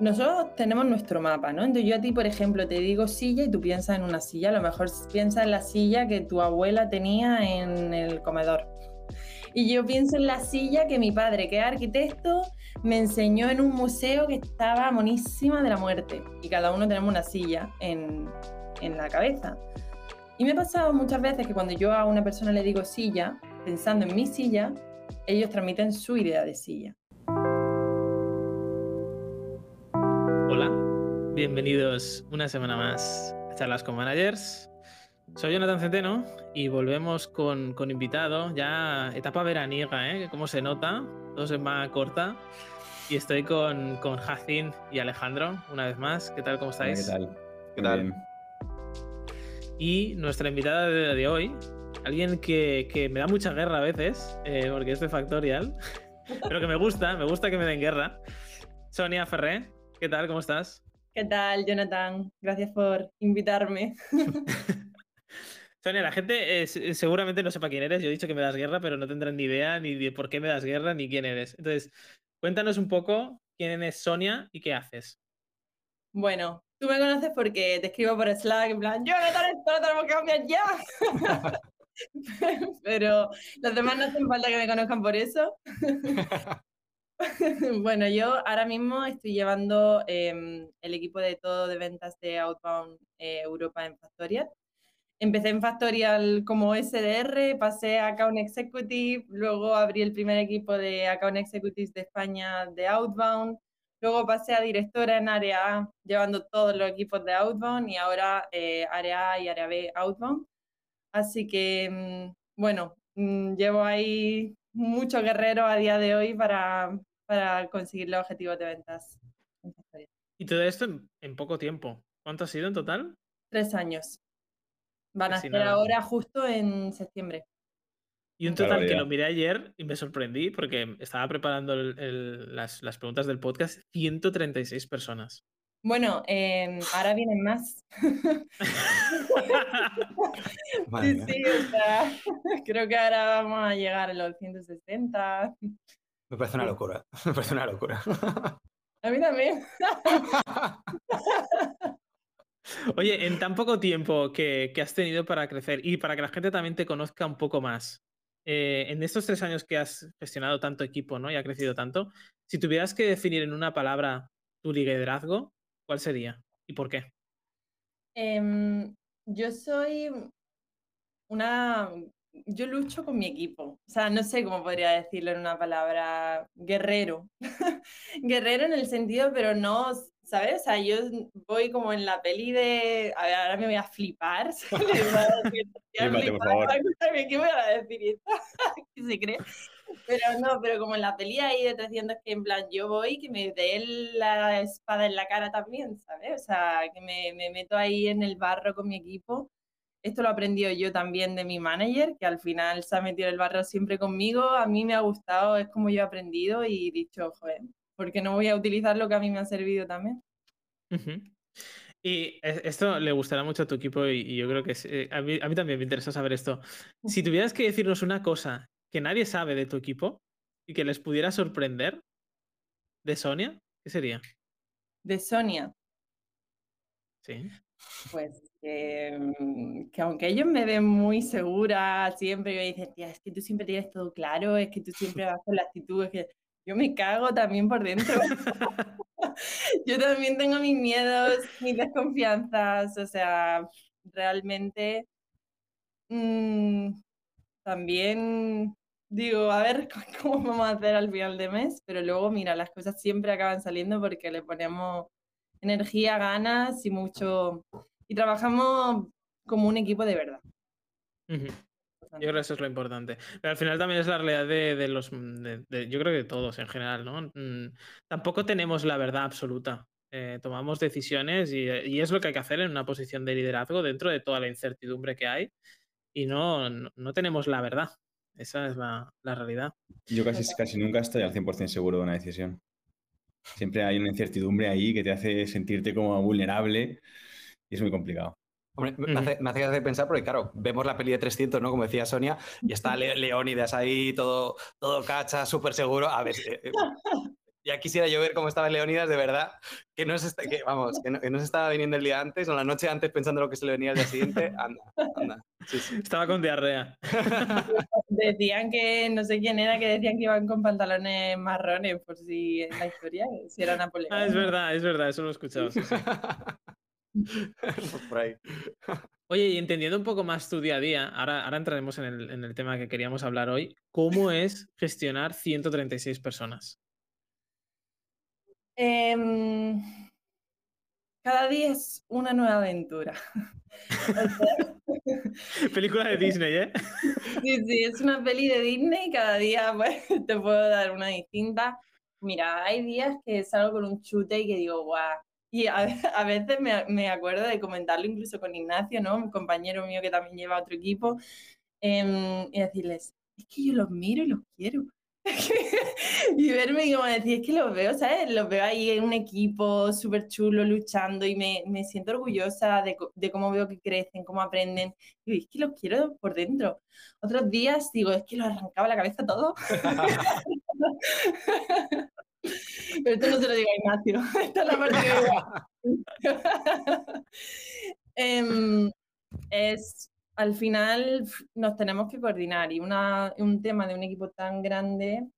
nosotros tenemos nuestro mapa, ¿no? Entonces yo a ti, por ejemplo, te digo silla y tú piensas en una silla, a lo mejor piensas en la silla que tu abuela tenía en el comedor. Y yo pienso en la silla que mi padre, que es arquitecto, me enseñó en un museo que estaba monísima de la muerte. Y cada uno tenemos una silla en, en la cabeza. Y me ha pasado muchas veces que cuando yo a una persona le digo silla, pensando en mi silla, ellos transmiten su idea de silla. Bienvenidos una semana más a Charlas con Managers. Soy Jonathan Centeno y volvemos con, con invitado, ya etapa veraniega, ¿eh? Como se nota, todo se va corta. Y estoy con, con Jacin y Alejandro, una vez más. ¿Qué tal? ¿Cómo estáis? ¿Qué tal? ¿Qué tal? Y nuestra invitada de, de hoy, alguien que, que, me da mucha guerra a veces, eh, porque es de Factorial, pero que me gusta, me gusta que me den guerra. Sonia Ferré, ¿qué tal? ¿Cómo estás? ¿Qué tal, Jonathan? Gracias por invitarme. Sonia, la gente eh, seguramente no sepa quién eres. Yo he dicho que me das guerra, pero no tendrán ni idea ni de por qué me das guerra ni quién eres. Entonces, cuéntanos un poco quién es Sonia y qué haces. Bueno, tú me conoces porque te escribo por Slack en plan, Jonathan, esto lo tenemos que cambiar ya. pero los demás no hacen falta que me conozcan por eso. bueno, yo ahora mismo estoy llevando eh, el equipo de todo de ventas de Outbound eh, Europa en Factorial. Empecé en Factorial como SDR, pasé a Account Executive, luego abrí el primer equipo de Account Executives de España de Outbound, luego pasé a directora en área A, llevando todos los equipos de Outbound y ahora eh, área A y área B Outbound. Así que, mm, bueno, mm, llevo ahí mucho guerrero a día de hoy para, para conseguir los objetivos de ventas. Y todo esto en, en, poco tiempo. ¿Cuánto ha sido en total? Tres años. Van a ser ahora justo en septiembre. Y un total que lo miré ayer y me sorprendí porque estaba preparando el, el, las, las, preguntas del podcast, 136 personas. Bueno, eh, ahora vienen más. sí, sí, o sea, creo que ahora vamos a llegar a los 160. Me parece una locura. Me parece una locura. A mí también. Oye, en tan poco tiempo que, que, has tenido para crecer y para que la gente también te conozca un poco más, eh, en estos tres años que has gestionado tanto equipo ¿no? y ha crecido tanto, si tuvieras que definir en una palabra tu liderazgo, ¿cuál sería y por qué? Eh, yo soy una yo lucho con mi equipo. O sea, no sé cómo podría decirlo en una palabra, guerrero. guerrero en el sentido, pero no, ¿sabes? O sea, yo voy como en la peli de. A ver, ahora me voy a flipar. Flipate, por favor. ¿Qué voy a decir esto? ¿Qué se cree? Pero no, pero como en la peli ahí de 300 que en plan yo voy que me dé la espada en la cara también, ¿sabes? O sea, que me, me meto ahí en el barro con mi equipo esto lo he aprendido yo también de mi manager, que al final se ha metido el barro siempre conmigo. A mí me ha gustado, es como yo he aprendido y dicho, joder, ¿por qué no voy a utilizar lo que a mí me ha servido también? Uh -huh. Y esto le gustará mucho a tu equipo y, y yo creo que eh, a, mí, a, mí, también me interesa saber esto. Si tuvieras que decirnos una cosa que nadie sabe de tu equipo y que les pudiera sorprender de Sonia, ¿qué sería? De Sonia. Sí. Pues eh, que aunque ellos me ven muy segura, siempre me dicen, tía, es que tú siempre tienes todo claro, es que tú siempre vas con la actitud, es que yo me cago también por dentro. yo también tengo mis miedos, mis desconfianzas, o sea, realmente mmm, también digo, a ver cómo vamos a hacer al final de mes, pero luego, mira, las cosas siempre acaban saliendo porque le ponemos energía, ganas y mucho y trabajamos como un equipo de verdad. Uh -huh. Yo creo que eso es lo importante. Pero al final también es la realidad de, de los. De, de, yo creo que de todos en general, ¿no? Mm, tampoco tenemos la verdad absoluta. Eh, tomamos decisiones y, y, es lo que hay que hacer en una posición de liderazgo dentro de toda la incertidumbre que hay. Y no, no, no tenemos la verdad. Esa es la, la, realidad. Yo casi, casi nunca estoy al 100% seguro de una decisión. Siempre hay una incertidumbre ahí que te hace sentirte como vulnerable y es muy complicado. Hombre, me, hace, me hace pensar porque, claro, vemos la peli de 300, ¿no? Como decía Sonia, y está Le Leónidas ahí, todo, todo cacha, súper seguro. A ver, eh, Ya quisiera yo ver cómo estaba Leonidas de verdad, que no se, que, vamos, que no, se estaba viniendo el día antes o la noche antes pensando lo que se le venía el día siguiente. Anda, anda. Estaba con diarrea. decían que, no sé quién era, que decían que iban con pantalones marrones, por si en la historia, si era Napoleón. Ah, es verdad, es verdad, eso lo he escuchado. por ahí. Oye, y entendiendo un poco más tu día a día, ahora, ahora entraremos en el, en el tema que queríamos hablar hoy, ¿cómo es gestionar 136 personas? Em, cada día es una nueva aventura. Película de Disney, ¿eh? Sí, sí, es una peli de Disney. Cada día pues, te puedo dar una distinta. Mira, hay días que salgo con un chute y que digo, guau. Y a, veces me, me, acuerdo de comentarlo incluso con Ignacio, ¿no? Un compañero mío que también lleva otro equipo. Em, y decirles, es que yo los miro y los quiero. y verme y como decir, es que los veo, ¿sabes? Los veo ahí en un equipo súper chulo luchando y me, me siento orgullosa de, de, cómo veo que crecen, cómo aprenden. Y es que los quiero por dentro. Otros días digo, es que los arrancaba la cabeza todo. Pero esto no se lo digo a Ignacio. Esta es la parte que... eh, es al final nos tenemos que coordinar y una, un tema de un equipo tan grande,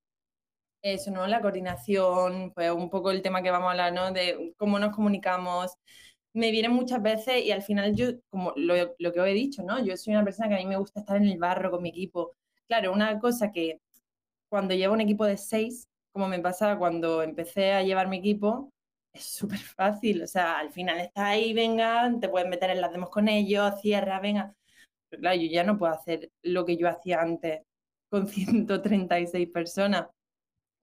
eso, ¿no? La coordinación, pues un poco el tema que vamos a hablar, ¿no? De cómo nos comunicamos. Me viene muchas veces y al final yo, como lo, lo que os he dicho, ¿no? Yo soy una persona que a mí me gusta estar en el barro con mi equipo. Claro, una cosa que cuando llevo un equipo de seis, como me pasa cuando empecé a llevar mi equipo, es súper fácil. O sea, al final está ahí, venga, te puedes meter en las demos con ellos, cierra, venga claro, yo ya no puedo hacer lo que yo hacía antes con 136 personas.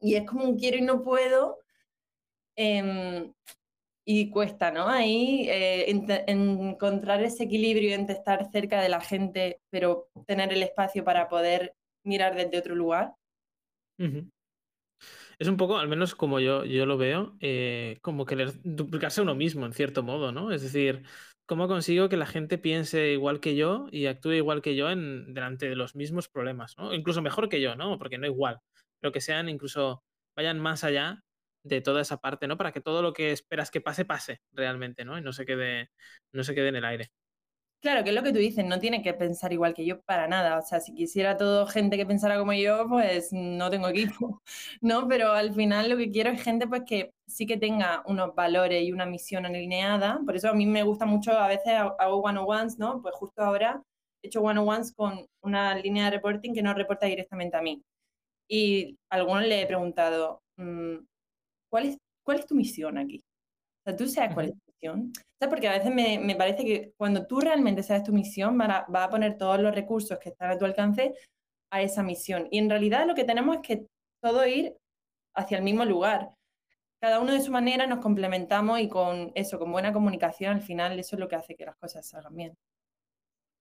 Y es como un quiero y no puedo. Em, y cuesta, ¿no? Ahí eh, encontrar ese equilibrio entre estar cerca de la gente, pero tener el espacio para poder mirar desde otro lugar. Es un poco, al menos como yo, yo lo veo, eh, como querer duplicarse uno mismo, en cierto modo, ¿no? Es decir, ¿Cómo consigo que la gente piense igual que yo y actúe igual que yo en, delante de los mismos problemas? ¿no? Incluso mejor que yo, ¿no? Porque no igual, pero que sean incluso, vayan más allá de toda esa parte, ¿no? Para que todo lo que esperas que pase, pase realmente, ¿no? Y no se quede, no se quede en el aire. Claro, que es lo que tú dices, no tiene que pensar igual que yo para nada. O sea, si quisiera todo gente que pensara como yo, pues no tengo equipo, ¿no? Pero al final lo que quiero es gente pues que sí que tenga unos valores y una misión alineada. Por eso a mí me gusta mucho, a veces hago one-on-ones, ¿no? Pues justo ahora he hecho one-on-ones con una línea de reporting que no reporta directamente a mí. Y a algunos le he preguntado, mm, ¿cuál es, cuál es tu misión aquí? O sea, ¿tú sabes cuál es tu Porque a veces me, parece que cuando tú realmente sabes tu misión, va a poner todos los recursos que están a tu alcance a esa misión. Y en realidad lo que tenemos es que todo ir hacia el mismo lugar. Cada uno de su manera nos complementamos y con eso, con buena comunicación, al final eso es lo que hace que las cosas salgan bien.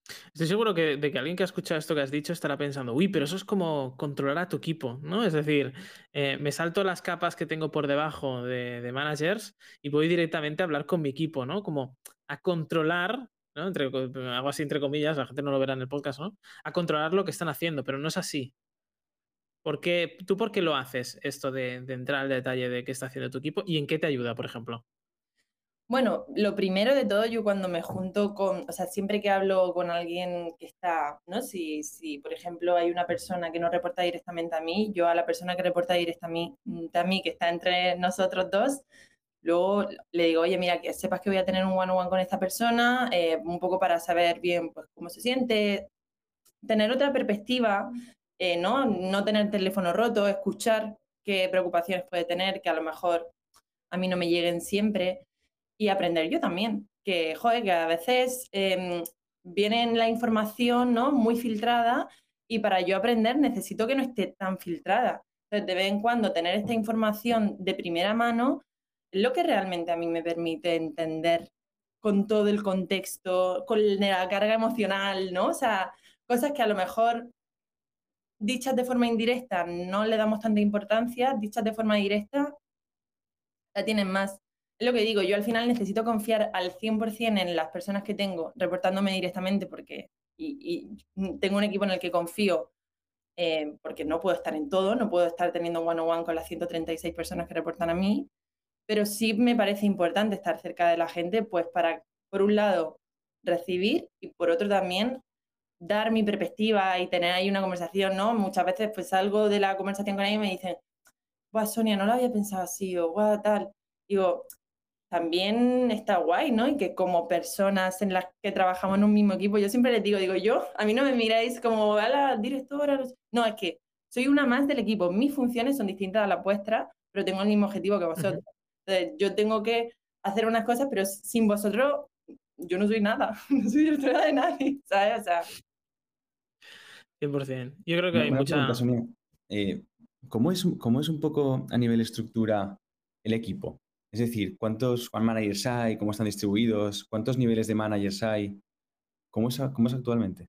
Estoy seguro que, de que alguien que ha escuchado esto que has dicho estará pensando, uy, pero eso es como controlar a tu equipo, ¿no? Es decir, eh, me salto las capas que tengo por debajo de, managers y voy directamente a hablar con mi equipo, ¿no? Como a controlar, ¿no? Entre, hago así entre comillas, la gente no lo verá en el podcast, ¿no? A controlar lo que están haciendo, pero no es así. ¿Por ¿Tú por qué lo haces esto de entrar al detalle de qué está haciendo tu equipo y en qué te ayuda, por ejemplo? Bueno, lo primero de todo, yo cuando me junto con, o sea, siempre que hablo con alguien que está, ¿no? Si, si por ejemplo, hay una persona que no reporta directamente a mí, yo a la persona que reporta directamente a mí, que está entre nosotros dos, luego le digo, oye, mira, que sepas que voy a tener un one-on-one con esta persona, eh, un poco para saber bien pues, cómo se siente, tener otra perspectiva, eh, ¿no? No tener teléfono roto, escuchar qué preocupaciones puede tener, que a lo mejor a mí no me lleguen siempre y aprender yo también. Que, joder, que a veces eh, viene la información ¿no? muy filtrada y para yo aprender necesito que no esté tan filtrada. Entonces, de vez en cuando tener esta información de primera mano es lo que realmente a mí me permite entender con todo el contexto, con la carga emocional, ¿no? O sea, cosas que a lo mejor dichas de forma indirecta no le damos tanta importancia, dichas de forma directa la tienen más lo que digo, yo al final necesito confiar al 100% en las personas que tengo reportándome directamente porque y, tengo un equipo en el que confío eh, porque no puedo estar en todo, no puedo estar teniendo one-on-one con las 136 personas que reportan a mí, pero sí me parece importante estar cerca de la gente, pues para, por un lado, recibir y por otro también dar mi perspectiva y tener ahí una conversación, ¿no? Muchas veces pues salgo de la conversación con alguien y me dicen, guau, Sonia, no lo había pensado así, o guau, tal. Digo, también está guay, ¿no? Y que como personas en las que trabajamos en un mismo equipo, yo siempre les digo, digo, yo, a mí no me miráis como a la directora, no, es que soy una más del equipo, mis funciones son distintas a las vuestras, pero tengo el mismo objetivo que vosotros. Entonces, yo tengo que hacer unas cosas, pero sin vosotros yo no soy nada, no soy directora de nadie, ¿sabes? O sea, 100%. Yo creo que hay mucha... Eh, ¿cómo, es, ¿Cómo es un poco a nivel estructura el equipo? Es decir, ¿cuántos managers hay? ¿Cómo están distribuidos? ¿Cuántos niveles de managers hay? ¿Cómo es, cómo es actualmente?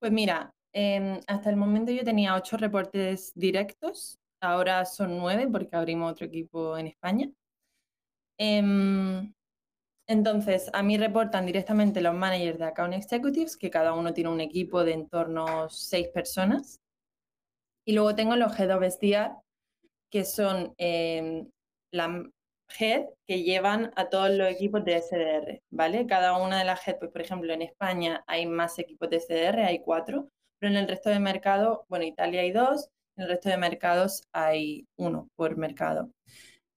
Pues mira, em, hasta el momento yo tenía ocho reportes directos, ahora son nueve porque abrimos otro equipo en España. Em, entonces, a mí reportan directamente los managers de Account Executives, que cada uno tiene un equipo de en torno a seis personas. Y luego tengo los Head of SDR, que son em, la head que llevan a todos los equipos de SDR, ¿vale? Cada una de las head, pues por ejemplo, en España hay más equipos de SDR, hay cuatro, pero en el resto de mercado, bueno, Italia hay dos, en el resto de mercados hay uno por mercado.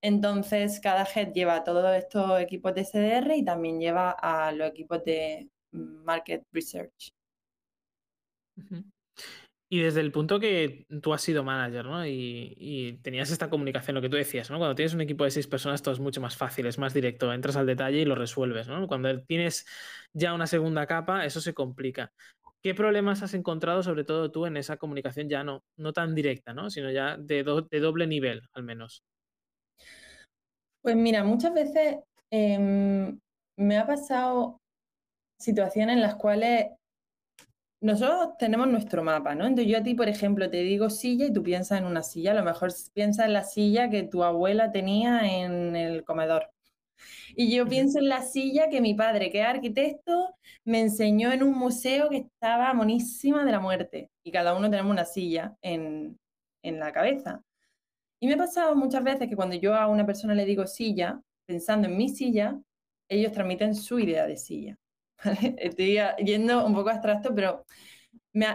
Entonces, cada head lleva a todos estos equipos de SDR y también lleva a los equipos de Market Research. Y desde el punto que tú has sido manager, ¿no? Y, tenías esta comunicación, lo que tú decías, ¿no? Cuando tienes un equipo de seis personas, todo es mucho más fácil, es más directo, entras al detalle y lo resuelves, ¿no? Cuando tienes ya una segunda capa, eso se complica. ¿Qué problemas has encontrado, sobre todo tú, en esa comunicación ya no, no tan directa, ¿no? Sino ya de, doble nivel, al menos? Pues mira, muchas veces em, me ha pasado situaciones en las cuales nosotros tenemos nuestro mapa, ¿no? Entonces yo a ti, por ejemplo, te digo silla y tú piensas en una silla, a lo mejor piensas en la silla que tu abuela tenía en el comedor. Y yo pienso en la silla que mi padre, que es arquitecto, me enseñó en un museo que estaba monísima de la muerte. Y cada uno tenemos una silla en, en la cabeza. Y me ha pasado muchas veces que cuando yo a una persona le digo silla, pensando en mi silla, ellos transmiten su idea de silla. Estoy yendo un poco abstracto, pero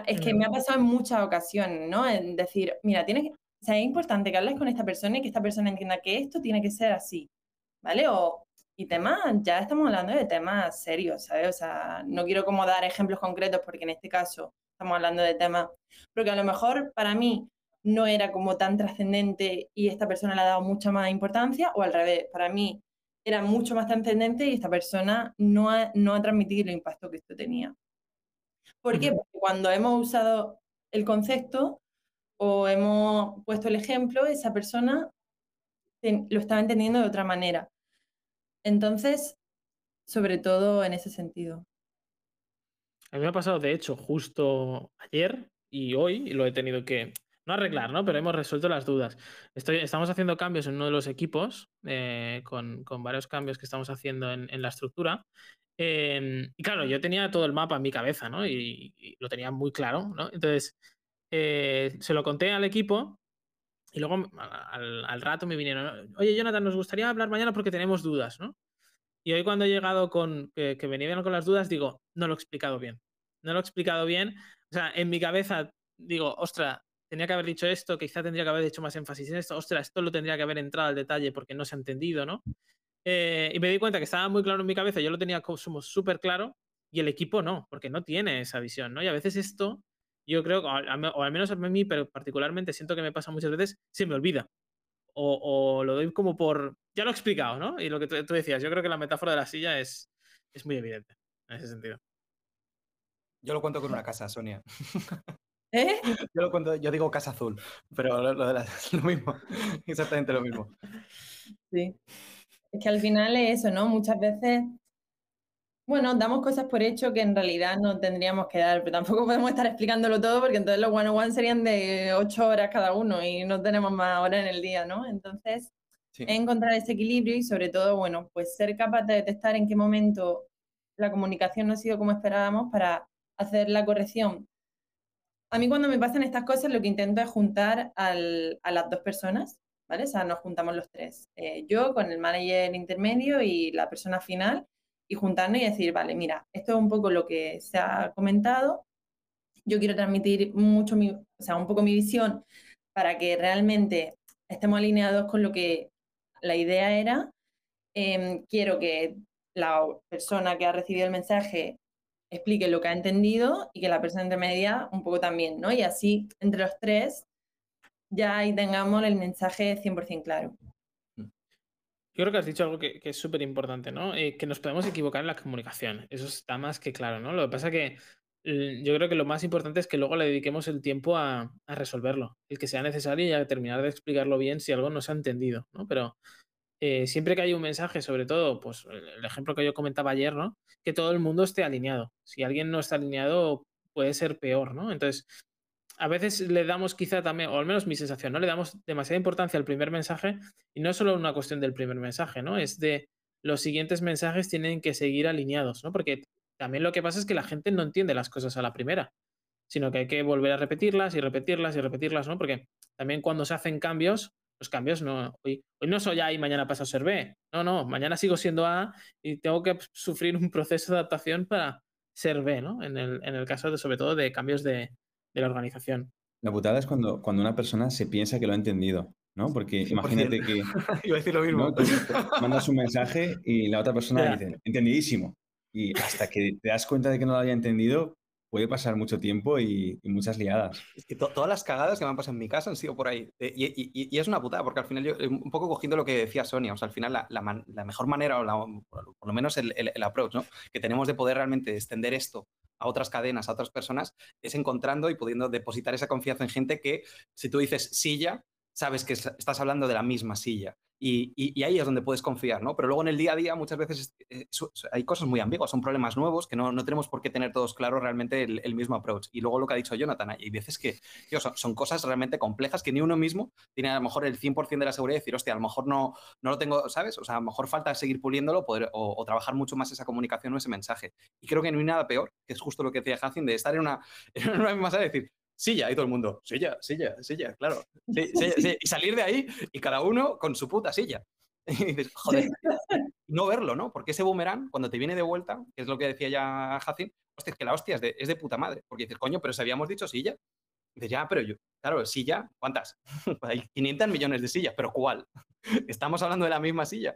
es que me ha pasado en muchas ocasiones, ¿no? En decir, mira, tienes que, o sea, es importante que hables con esta persona y que esta persona entienda que esto tiene que ser así, ¿vale? O, y temas, ya estamos hablando de temas serios, ¿sabes? O sea, no quiero como dar ejemplos concretos porque en este caso estamos hablando de temas, porque a lo mejor para mí no era como tan trascendente y esta persona le ha dado mucha más importancia, o al revés, para mí era mucho más trascendente y esta persona no ha, no ha transmitido el impacto que esto tenía. ¿Por qué? Porque cuando hemos usado el concepto o hemos puesto el ejemplo, esa persona lo estaba entendiendo de otra manera. Entonces, sobre todo en ese sentido. A mí me ha pasado, de hecho, justo ayer y hoy, y lo he tenido que, no arreglar, ¿no? Pero hemos resuelto las dudas. Estoy, estamos haciendo cambios en uno de los equipos, eh, con, varios cambios que estamos haciendo en, la estructura. Em, y claro, yo tenía todo el mapa en mi cabeza, ¿no? Y, lo tenía muy claro, ¿no? Entonces, eh, se lo conté al equipo y luego al, rato me vinieron, oye, Jonathan, nos gustaría hablar mañana porque tenemos dudas, ¿no? Y hoy cuando he llegado con que, que venían con las dudas, digo, no lo he explicado bien. No lo he explicado bien. O sea, en mi cabeza digo, ostra, tenía que haber dicho esto, quizá tendría que haber hecho más énfasis en esto, ostras, esto lo tendría que haber entrado al detalle porque no se ha entendido, ¿no? Eh, y me di cuenta que estaba muy claro en mi cabeza, yo lo tenía como súper claro y el equipo no, porque no tiene esa visión, ¿no? Y a veces esto, yo creo, o al, menos a mí, pero particularmente siento que me pasa muchas veces, se me olvida. O, lo doy como por, ya lo he explicado, ¿no? Y lo que tú, decías, yo creo que la metáfora de la silla es, es muy evidente en ese sentido. Yo lo cuento con una casa, Sonia. ¿Eh? Yo, digo Casa Azul, pero lo, de lo mismo, exactamente lo mismo. Sí. Es que al final es eso, ¿no? Muchas veces, bueno, damos cosas por hecho que en realidad no tendríamos que dar, pero tampoco podemos estar explicándolo todo porque entonces los one-on-one serían de ocho horas cada uno y no tenemos más horas en el día, ¿no? Entonces, encontrar ese equilibrio y sobre todo, bueno, pues ser capaz de detectar en qué momento la comunicación no ha sido como esperábamos para hacer la corrección a mí cuando me pasan estas cosas lo que intento es juntar a las dos personas, ¿vale? O sea, nos juntamos los tres. Eh, yo con el manager intermedio y la persona final y juntarnos y decir, vale, mira, esto es un poco lo que se ha comentado. Yo quiero transmitir mucho mi, o sea, un poco mi visión para que realmente estemos alineados con lo que la idea era. Em, quiero que la persona que ha recibido el mensaje explique lo que ha entendido y que la persona intermedia un poco también, ¿no? Y así, entre los tres, ya ahí tengamos el mensaje 100% claro. Yo creo que has dicho algo que, es súper importante, ¿no? Eh, que nos podemos equivocar en la comunicación. Eso está más que claro, ¿no? Lo que pasa que yo creo que lo más importante es que luego le dediquemos el tiempo a, a resolverlo, el que sea necesario y a terminar de explicarlo bien si algo no se ha entendido, ¿no? Pero eh, siempre que hay un mensaje, sobre todo, pues el ejemplo que yo comentaba ayer, ¿no? Que todo el mundo esté alineado. Si alguien no está alineado, puede ser peor, ¿no? Entonces, a veces le damos quizá también, o al menos mi sensación, ¿no? Le damos demasiada importancia al primer mensaje y no es solo una cuestión del primer mensaje, ¿no? Es de los siguientes mensajes tienen que seguir alineados, ¿no? Porque también lo que pasa es que la gente no entiende las cosas a la primera, sino que hay que volver a repetirlas y repetirlas y repetirlas, ¿no? Porque también cuando se hacen cambios, los cambios no, hoy, hoy no soy A y mañana paso a ser B. No, no, mañana sigo siendo A y tengo que sufrir un proceso de adaptación para ser B, ¿no? En el, en el caso de, sobre todo, de cambios de, de la organización. La putada es cuando, cuando una persona se piensa que lo ha entendido, ¿no? Porque imagínate que... Iba a decir lo mismo. mandas un mensaje y la otra persona dice, entendidísimo. Y hasta que te das cuenta de que no lo había entendido, puede pasar mucho tiempo y, muchas liadas. Es que todas las cagadas que me han pasado en mi casa han sido por ahí. Eh, y, es una putada, porque al final yo, eh, un poco cogiendo lo que decía Sonia, o sea, al final la, mejor manera, o por lo menos el, el, approach ¿no? que tenemos de poder realmente extender esto a otras cadenas, a otras personas, es encontrando y pudiendo depositar esa confianza en gente que, si tú dices silla, sabes que estás hablando de la misma silla. Y, ahí es donde puedes confiar, ¿no? Pero luego en el día a día muchas veces eh, hay cosas muy ambiguas, son problemas nuevos que no, tenemos por qué tener todos claros realmente el, mismo approach. Y luego lo que ha dicho Jonathan, hay veces que son, cosas realmente complejas que ni uno mismo tiene a lo mejor el 100% de la seguridad de decir, hostia, a lo mejor no, no lo tengo, ¿sabes? O sea, a lo mejor falta seguir puliéndolo poder, o, trabajar mucho más esa comunicación o ese mensaje. Y creo que no hay nada peor, que es justo lo que decía Hacin, de estar en una, en una misma sala y decir, silla, y todo el mundo, silla, silla, silla, claro. Y salir de ahí y cada uno con su puta silla. Y dices, joder, no verlo, ¿no? Porque ese boomerang, cuando te viene de vuelta, que es lo que decía ya Jacin, hostia, es que la hostia es de, es de puta madre. Porque dices, coño, pero si habíamos dicho silla. dices, ya, pero yo, claro, silla, ¿cuántas? Hay 500 millones de sillas, pero ¿cuál? Estamos hablando de la misma silla.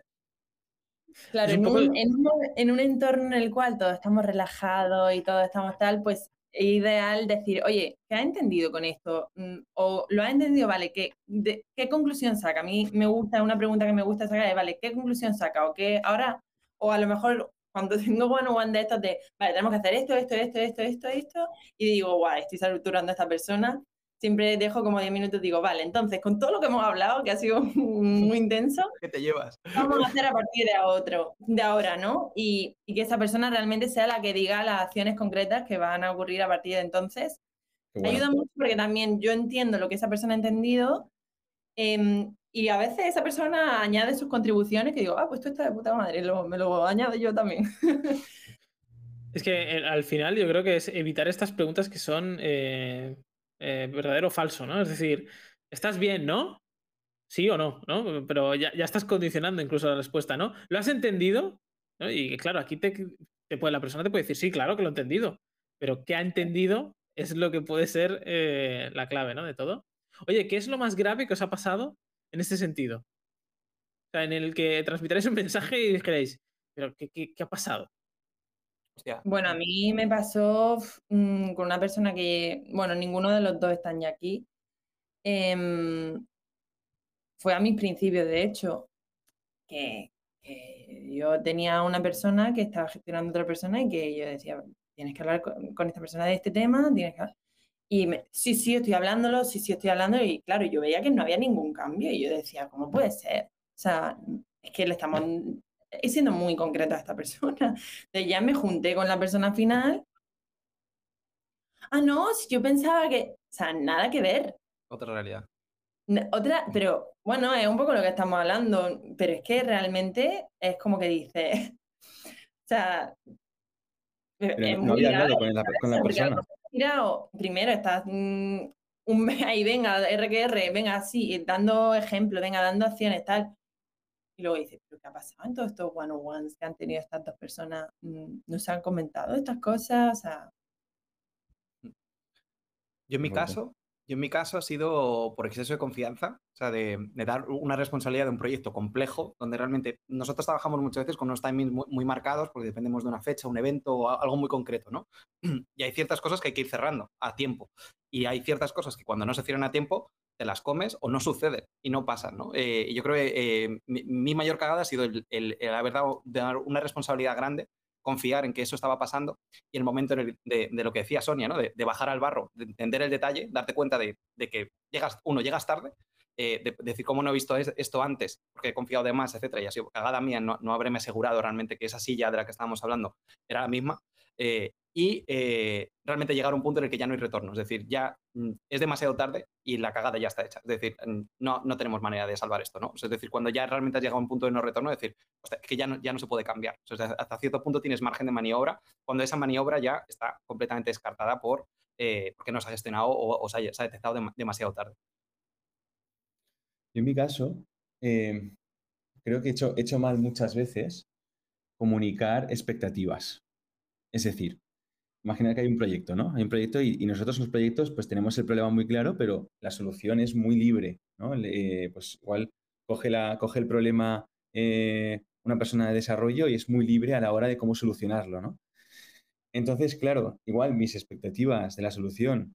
Claro, en un, en un, entorno en el cual todos estamos relajados y todos estamos tal, pues ideal decir, oye, ¿qué ha entendido con esto? Mm, o lo ha entendido, vale, ¿qué, ¿qué conclusión saca? A mí me gusta, una pregunta que me gusta sacar es, vale, ¿qué conclusión saca? O qué ahora, o a lo mejor cuando tengo one one de estos de, vale, tenemos que hacer esto, esto, esto, esto, esto, esto, y digo, guay, estoy saturando a esta persona, siempre dejo como 10 minutos y digo, vale, entonces con todo lo que hemos hablado, que ha sido muy intenso, ¿qué te llevas? Vamos a hacer a partir de, otro, de ahora, ¿no? Y, y, que esa persona realmente sea la que diga las acciones concretas que van a ocurrir a partir de entonces. Ayuda mucho porque también yo entiendo lo que esa persona ha entendido eh, y a veces esa persona añade sus contribuciones que digo, ah, pues esto está de puta madre, lo, me lo añado yo también. Es que eh, al final yo creo que es evitar estas preguntas que son eh, eh, verdadero o falso, ¿no? Es decir, ¿estás bien, no? Sí o no, ¿no? Pero ya, estás condicionando incluso la respuesta, ¿no? ¿Lo has entendido? Y claro, aquí te, puede, la persona te puede decir, sí, claro que lo he entendido, pero ¿qué ha entendido? Es lo que puede ser eh, la clave, ¿no? De todo. Oye, ¿qué es lo más grave que os ha pasado en este sentido? O sea, en el que transmitiréis un mensaje y dijerais, pero ¿qué, qué ha pasado? Bueno, a mí me pasó mm, con una persona que, bueno, ninguno de los dos están ya aquí. Em, fue a mis principios, de hecho, que, yo tenía una persona que estaba gestionando a otra persona y que yo decía, tienes que hablar con, esta persona de este tema, tienes que Y sí, sí, estoy hablándolo, sí, sí, estoy hablando. Y claro, yo veía que no había ningún cambio y yo decía, ¿cómo puede ser? O sea, es que le estamos y siendo muy concreta esta persona. De ya me junté con la persona final. Ah, no, si yo pensaba que, o sea, nada que ver. Otra realidad. Otra, pero bueno, es un poco lo que estamos hablando, pero es que realmente es como que dice, o sea, no había hablado con la, persona. primero estás mm, un ahí, venga, RQR, venga, así, dando ejemplos, venga, dando acciones, tal. Y luego dices, ¿pero qué ha pasado en todos estos one-on-ones que han tenido estas dos personas? Mm, ¿No se han comentado estas cosas? O sea, yo en mi caso, yo en mi caso ha sido por exceso de confianza, o sea, de, dar una responsabilidad de un proyecto complejo, donde realmente nosotros trabajamos muchas veces con unos timings muy, marcados, porque dependemos de una fecha, un evento o algo muy concreto, ¿no? Y hay ciertas cosas que hay que ir cerrando a tiempo. Y hay ciertas cosas que cuando no se cierran a tiempo, te las comes o no suceden y no pasan, ¿no? Eh, yo creo que eh, mi, mayor cagada ha sido el, el, el haber dado una responsabilidad grande confiar en que eso estaba pasando y el momento de, lo que decía Sonia, ¿no? de, bajar al barro, de entender el detalle, darte cuenta de, que llegas, uno, llegas tarde, eh, de, decir cómo no he visto esto antes, porque he confiado de más, etcétera, y ha sido cagada mía no, no habreme asegurado realmente que esa silla de la que estábamos hablando era la misma. Eh, y eh, realmente llegar a un punto en el que ya no hay retorno. Es decir, ya mm, es demasiado tarde y la cagada ya está hecha. Es decir, mm, no, no tenemos manera de salvar esto, ¿no? Es decir, cuando ya realmente has llegado a un punto de no retorno, es decir, que ya no, ya no se puede cambiar. hasta cierto punto tienes margen de maniobra, cuando esa maniobra ya está completamente descartada por eh, porque no se ha gestionado o, se, ha, detectado demasiado tarde. En mi caso, em, creo que he hecho mal muchas veces comunicar expectativas. Es decir, Imagina que hay un proyecto, ¿no? Hay un proyecto y, nosotros en los proyectos pues tenemos el problema muy claro, pero la solución es muy libre, ¿no? pues igual coge, la, coge el problema eh, una persona de desarrollo y es muy libre a la hora de cómo solucionarlo, ¿no? Entonces, claro, igual mis expectativas de la solución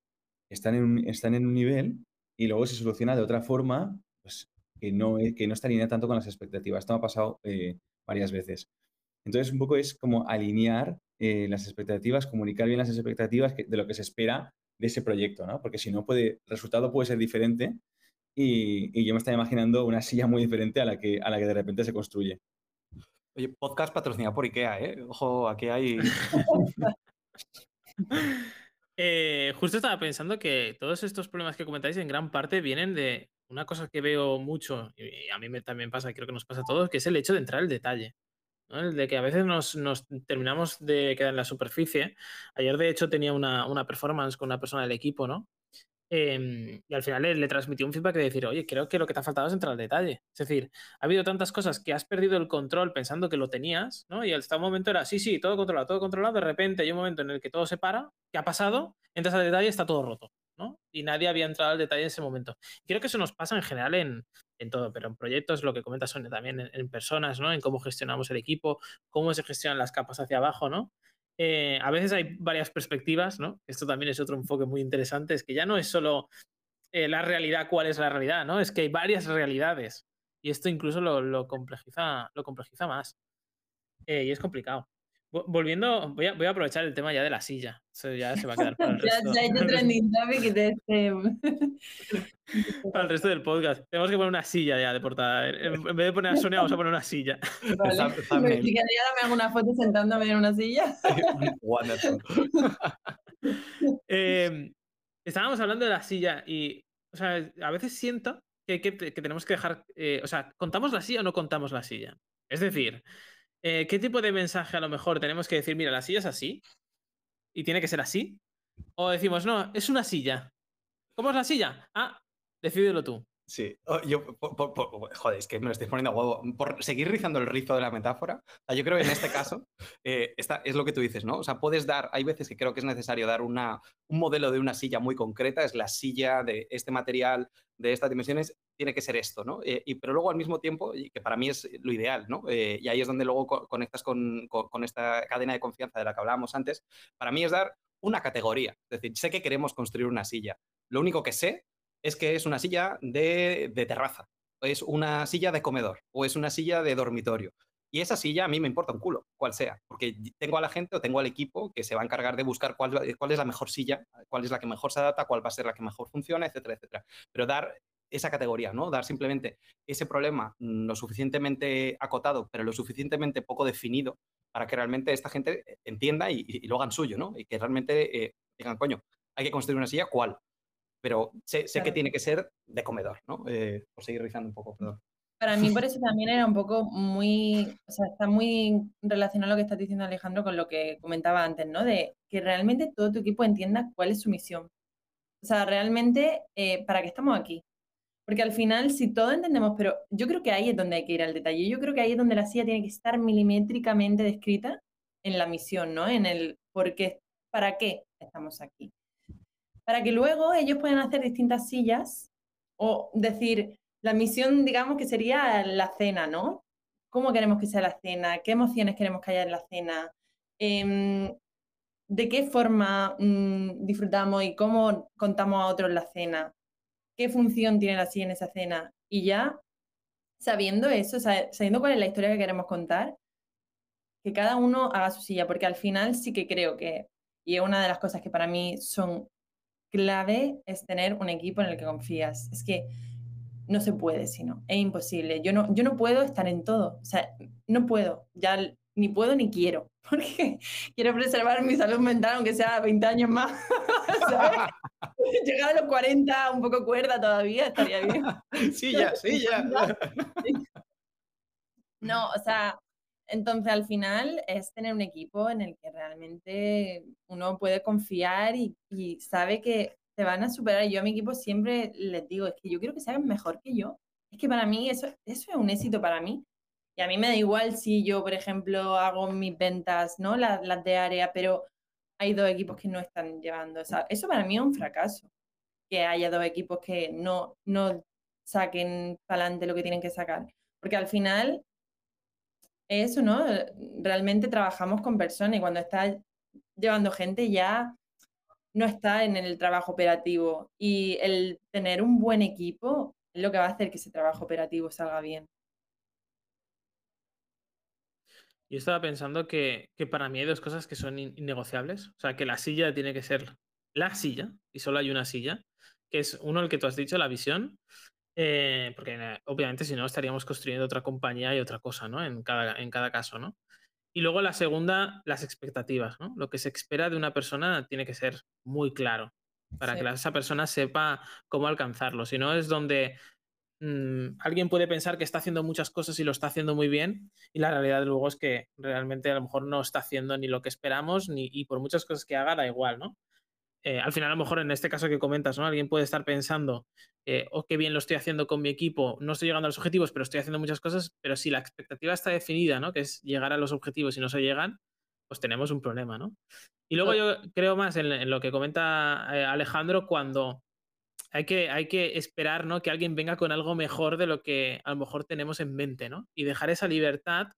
están en un, están en un nivel y luego se soluciona de otra forma, pues que no, que no está alineada tanto con las expectativas. Esto ha pasado eh, varias veces. Entonces, un poco es como alinear eh, las expectativas, comunicar bien las expectativas de lo que se espera de ese proyecto, ¿no? Porque si no, puede, el resultado puede ser diferente y, yo me estaba imaginando una silla muy diferente a la que, a la que de repente se construye. Oye, podcast patrocinado por IKEA, ¿eh? Ojo, aquí hay... Eh, justo estaba pensando que todos estos problemas que comentáis en gran parte vienen de una cosa que veo mucho, y a mí me, también pasa, creo que nos pasa a todos, que es el hecho de entrar al detalle de que a veces nos, terminamos de quedar en la superficie. Ayer, de hecho, tenía una, performance con una persona del equipo, ¿no? Em, y al final le, transmití un feedback de decir, oye, creo que lo que te ha faltado es entrar al detalle. Es decir, ha habido tantas cosas que has perdido el control pensando que lo tenías, ¿no? Y hasta un momento era, sí, sí, todo controlado, todo controlado. De repente hay un momento en el que todo se para. ¿Qué ha pasado? Entras al detalle y está todo roto. ¿no? Y nadie había entrado al detalle en ese momento. creo que eso nos pasa en general en, en todo, pero en proyectos, lo que comenta Sonia también, en, personas, ¿no? En cómo gestionamos el equipo, cómo se gestionan las capas hacia abajo, ¿no? Eh, a veces hay varias perspectivas, ¿no? Esto también es otro enfoque muy interesante, es que ya no es solo eh, la realidad, cuál es la realidad, ¿no? Es que hay varias realidades y esto incluso lo, complejiza, lo complejiza más. Eh, y es complicado. Volviendo, voy a, voy a, aprovechar el tema ya de la silla. Eso ya se va a quedar para el resto. ya, ya trending topic de este... para el resto del podcast. Tenemos que poner una silla ya de portada. En vez de poner a Sonia, vamos a poner una silla. Vale. Si quería me hago una foto sentándome en una silla. eh, estábamos hablando de la silla y, o sea, a veces siento que, que, que tenemos que dejar, eh, o sea, ¿contamos la silla o no contamos la silla? Es decir, eh, ¿qué tipo de mensaje a lo mejor tenemos que decir, mira, la silla es así y tiene que ser así? O decimos, no, es una silla. ¿Cómo es la silla? Ah, decídelo tú. Sí, oh, yo, joder, es que me lo estoy poniendo a huevo. Por seguir rizando el rizo de la metáfora, yo creo que en este caso eh, esta, es lo que tú dices, ¿no? O sea, puedes dar, hay veces que creo que es necesario dar una, un modelo de una silla muy concreta, es la silla de este material, de estas dimensiones, tiene que ser esto, ¿no? Eh, y, pero luego al mismo tiempo, que para mí es lo ideal, ¿no? Eh, y ahí es donde luego conectas con, con esta cadena de confianza de la que hablábamos antes, para mí es dar una categoría. Es decir, sé que queremos construir una silla. Lo único que sé es que es una silla de, terraza, es una silla de comedor o es una silla de dormitorio. Y esa silla a mí me importa un culo, cual sea, porque tengo a la gente o tengo al equipo que se va a encargar de buscar cuál, cuál es la mejor silla, cuál es la que mejor se adapta, cuál va a ser la que mejor funciona, etcétera, etcétera. Pero dar esa categoría, ¿no? Dar simplemente ese problema lo suficientemente acotado, pero lo suficientemente poco definido para que realmente esta gente entienda y, lo hagan suyo, ¿no? Y que realmente eh, digan, coño, hay que construir una silla, ¿cuál? pero sé, que tiene que ser de comedor, ¿no? Eh, por seguir rizando un poco, perdón. Para mí por eso también era un poco muy, o sea, está muy relacionado lo que estás diciendo Alejandro con lo que comentaba antes, ¿no? De que realmente todo tu equipo entienda cuál es su misión. O sea, realmente, eh, ¿para qué estamos aquí? Porque al final, si todo entendemos, pero yo creo que ahí es donde hay que ir al detalle. Yo creo que ahí es donde la silla tiene que estar milimétricamente descrita en la misión, ¿no? En el por qué, para qué estamos aquí. Para que luego ellos puedan hacer distintas sillas o decir, la misión, digamos que sería la cena, ¿no? ¿Cómo queremos que sea la cena? ¿Qué emociones queremos que haya en la cena? Em, ¿De qué forma mm, disfrutamos y cómo contamos a otros la cena? ¿Qué función tiene la silla en esa cena? Y ya, sabiendo eso, sabiendo cuál es la historia que queremos contar, que cada uno haga su silla, porque al final sí que creo que, y es una de las cosas que para mí son clave, es tener un equipo en el que confías. Es que no se puede, sino es imposible. Yo no, yo no puedo estar en todo, o sea, no puedo, ya ni puedo ni quiero, porque quiero preservar mi salud mental, aunque sea 20 años más. Llegar a los 40, un poco cuerda todavía, estaría bien. Sí, ya, sí, ya. No, o sea, entonces al final es tener un equipo en el que realmente uno puede confiar y, y sabe que van a superar. Yo a mi equipo siempre les digo, es que yo quiero que se hagan mejor que yo. Es que para mí eso, eso es un éxito para mí. Y a mí me da igual si yo, por ejemplo, hago mis ventas, ¿no? Las, de área, pero hay dos equipos que no están llevando. Eso para mí es un fracaso. Que haya dos equipos que no, no saquen para adelante lo que tienen que sacar. Porque al final, eso, ¿no? Realmente trabajamos con personas y cuando estás llevando gente ya no está en el trabajo operativo y el tener un buen equipo es lo que va a hacer que ese trabajo operativo salga bien. Yo estaba pensando que, para mí hay dos cosas que son innegociables. O sea, que la silla tiene que ser la silla y solo hay una silla, que es uno el que tú has dicho, la visión. Eh, porque eh, obviamente si no estaríamos construyendo otra compañía y otra cosa, ¿no? En cada, en cada caso, ¿no? Y luego la segunda, las expectativas, ¿no? Lo que se espera de una persona tiene que ser muy claro para que esa persona sepa cómo alcanzarlo. Si no es donde mm, alguien puede pensar que está haciendo muchas cosas y lo está haciendo muy bien y la realidad luego es que realmente a lo mejor no está haciendo ni lo que esperamos ni, y por muchas cosas que haga da igual, ¿no? Eh, al final, a lo mejor en este caso que comentas, ¿no? Alguien puede estar pensando, eh, oh, qué bien lo estoy haciendo con mi equipo, no estoy llegando a los objetivos, pero estoy haciendo muchas cosas, pero si la expectativa está definida, ¿no? Que es llegar a los objetivos y no se llegan, pues tenemos un problema, ¿no? Y luego yo creo más en, lo que comenta eh, Alejandro cuando hay que, hay que esperar, ¿no? Que alguien venga con algo mejor de lo que a lo mejor tenemos en mente, ¿no? Y dejar esa libertad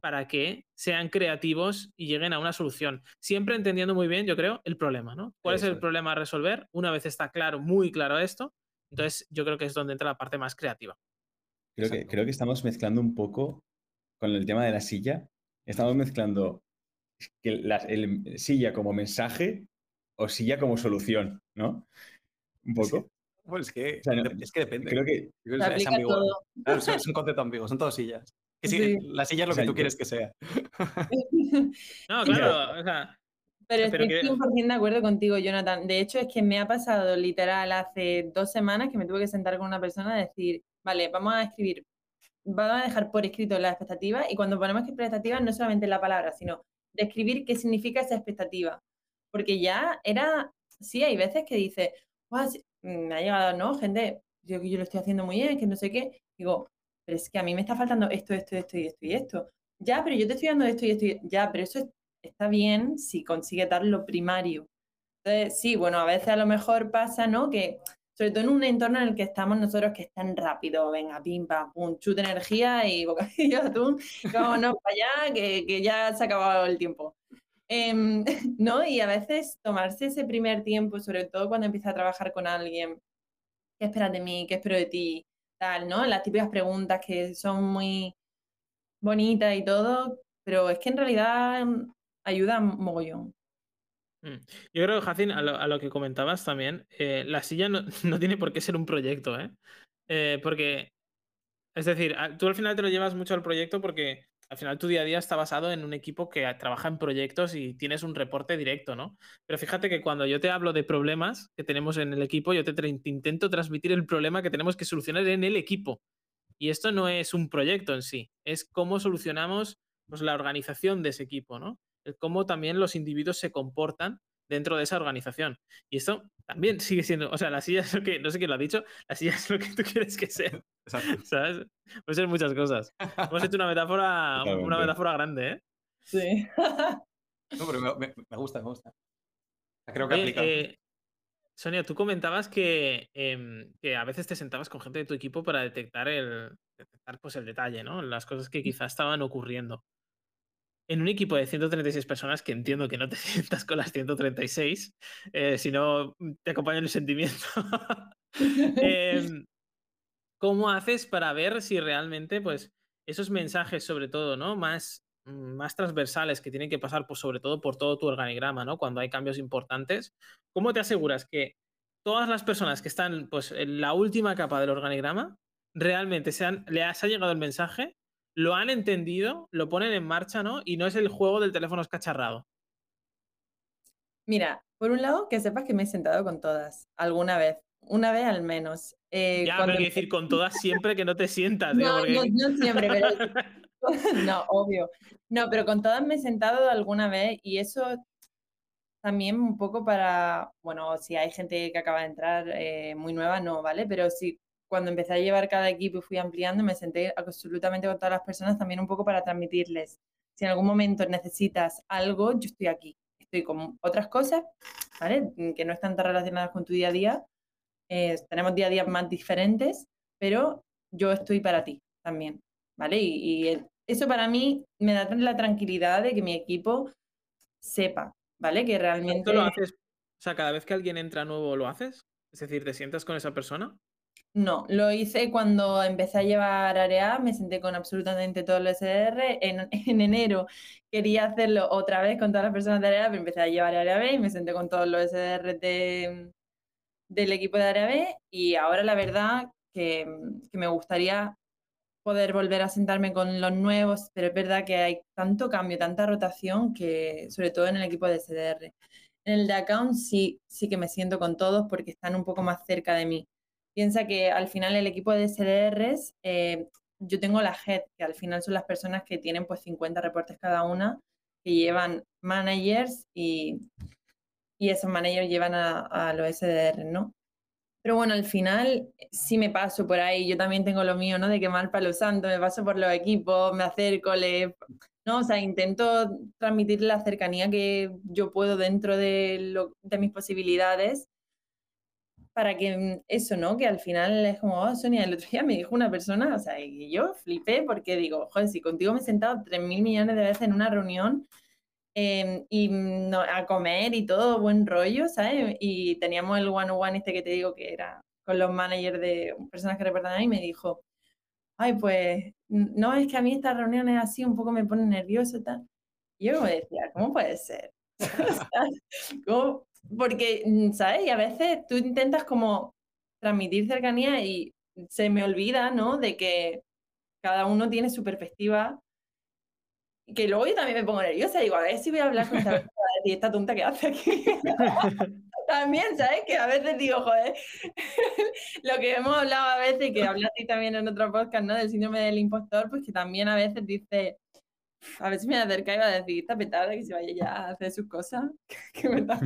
para que sean creativos y lleguen a una solución. Siempre entendiendo muy bien, yo creo, el problema, ¿no? ¿Cuál es el problema a resolver? Una vez está claro, muy claro esto, entonces yo creo que es donde entra la parte más creativa. Creo que, creo que estamos mezclando un poco con el tema de la silla. Estamos mezclando que la, el, silla como mensaje o silla como solución, ¿no? Un poco. Pues que, es que depende. Creo que es, ambiguo. es un concepto ambiguo, son todas sillas la silla es lo que tú quieres que sea. no, claro, o sea, pero, estoy 100% de acuerdo contigo, Jonathan. De hecho, es que me ha pasado literal hace dos semanas que me tuve que sentar con una persona y decir, vale, vamos a escribir, vamos a dejar por escrito las expectativas y cuando ponemos expectativas no solamente la palabra, sino describir qué significa esa expectativa. Porque ya era, sí, hay veces que dice, me ha llegado, ¿no? Gente, yo yo lo estoy haciendo muy bien, que no sé qué. Digo, pero es que a mí me está faltando esto, esto, esto y esto y esto. Ya, pero yo te estoy dando esto y esto y ya, pero eso está bien si consigue dar lo primario. Entonces, sí, bueno, a veces a lo mejor pasa, ¿no? Que sobre todo en un entorno en el que estamos nosotros que es tan rápido, venga, pim, pam, pum, chute energía y bocadillo de atún, vámonos para allá, que, que, ya se ha acabado el tiempo. Em, ¿No? Y a veces tomarse ese primer tiempo, sobre todo cuando empieza a trabajar con alguien, ¿qué esperas de mí? ¿Qué espero de ti? ¿no? Las típicas preguntas que son muy bonitas y todo, pero es que en realidad mm, ayudan mogollón. Mm. Yo creo, Jacin, a lo, a lo que comentabas también, eh, la silla no, no, tiene por qué ser un proyecto, ¿eh? ¿eh? Porque, es decir, tú al final te lo llevas mucho al proyecto porque al final tu día a día está basado en un equipo que trabaja en proyectos y tienes un reporte directo, ¿no? Pero fíjate que cuando yo te hablo de problemas que tenemos en el equipo, yo te, intento transmitir el problema que tenemos que solucionar en el equipo. Y esto no es un proyecto en sí, es cómo solucionamos pues, la organización de ese equipo, ¿no? El cómo también los individuos se comportan dentro de esa organización. Y esto también sigue siendo, o sea, la silla es lo que, no sé quién lo ha dicho, la silla es lo que tú quieres que sea. ¿Sabes? Puede ser muchas cosas. Hemos hecho una metáfora, una metáfora grande, ¿eh? Sí. no, pero me, gusta, me gusta. Creo que aplica. Eh, Sonia, tú comentabas que, em, que, a veces te sentabas con gente de tu equipo para detectar el, detectar, pues, el detalle, ¿no? Las cosas que quizás estaban ocurriendo en un equipo de 136 personas, que entiendo que no te sientas con las 136, eh, si no mm, te acompaña el sentimiento. Em, ¿Cómo haces para ver si realmente, pues, esos mensajes, sobre todo, ¿no? Más, mm, más transversales que tienen que pasar, pues, sobre todo por todo tu organigrama, ¿no? Cuando hay cambios importantes, ¿cómo te aseguras que todas las personas que están, pues, en la última capa del organigrama, realmente sean, le ha llegado el mensaje lo han entendido, lo ponen en marcha, ¿no? Y no es el juego del teléfono escacharrado. Mira, por un lado, que sepas que me he sentado con todas, alguna vez, una vez al menos. Eh, ya, pero hay que decir con todas siempre que no te sientas. No, no, siempre, pero... no, obvio. No, pero con todas me he sentado alguna vez y eso también un poco para, bueno, si hay gente que acaba de entrar eh, muy nueva, no, ¿vale? Pero si cuando empecé a llevar cada equipo y fui ampliando, me senté absolutamente con todas las personas también un poco para transmitirles, si en algún momento necesitas algo, yo estoy aquí. Estoy con otras cosas, ¿vale? Que no están tan relacionadas con tu día a día. Eh, tenemos día a día más diferentes, pero yo estoy para ti también, ¿vale? Y, eso para mí me da la tranquilidad de que mi equipo sepa, ¿vale? Que realmente... lo haces? O sea, cada vez que alguien entra nuevo, ¿lo haces? Es decir, ¿te sientas con esa persona? No, lo hice cuando empecé a llevar área, me senté con absolutamente todos los SDR. En, en, enero quería hacerlo otra vez con todas las personas de área, pero empecé a llevar área B y me senté con todos los SDR de, del equipo de área B. Y ahora la verdad que, que me gustaría poder volver a sentarme con los nuevos, pero es verdad que hay tanto cambio, tanta rotación que, sobre todo en el equipo de SDR. En el de account sí, sí que me siento con todos porque están un poco más cerca de mí Piensa que al final el equipo de SDRs, eh, yo tengo la head, que al final son las personas que tienen pues 50 reportes cada una, que llevan managers y, y esos managers llevan a, a los SDR, ¿no? Pero bueno, al final sí me paso por ahí, yo también tengo lo mío, ¿no? De quemar palo santo, me paso por los equipos, me acerco, le... ¿no? O sea, intento transmitir la cercanía que yo puedo dentro de, lo, de mis posibilidades para que mm, eso, ¿no? Que al final es como, oh, Sonia, el otro día me dijo una persona, o sea, y yo flipé porque digo, joder, si contigo me he sentado 3.000 millones de veces en una reunión em, y mm, no, a comer y todo, buen rollo, ¿sabes? Y teníamos el one-on-one este que te digo que era con los managers de personas que reportan y me dijo, ay, pues, no, es que a mí estas reuniones así un poco me ponen nervioso y tal. Y yo me decía, ¿cómo puede ser? ¿Cómo, porque, mm, ¿sabes? Y a veces tú intentas como transmitir cercanía y se me olvida, ¿no? De que cada uno tiene su perspectiva. Y que luego yo también me pongo nerviosa. Digo, a ver si voy a hablar con esta, esta tonta que hace aquí. también, ¿sabes? Que a veces digo, joder, lo que hemos hablado a veces y que hablaste también en otro podcast, ¿no? Del síndrome del impostor, pues que también a veces dice, a ver si me acerca y va a decir, esta petada que se vaya ya a hacer sus cosas, que me está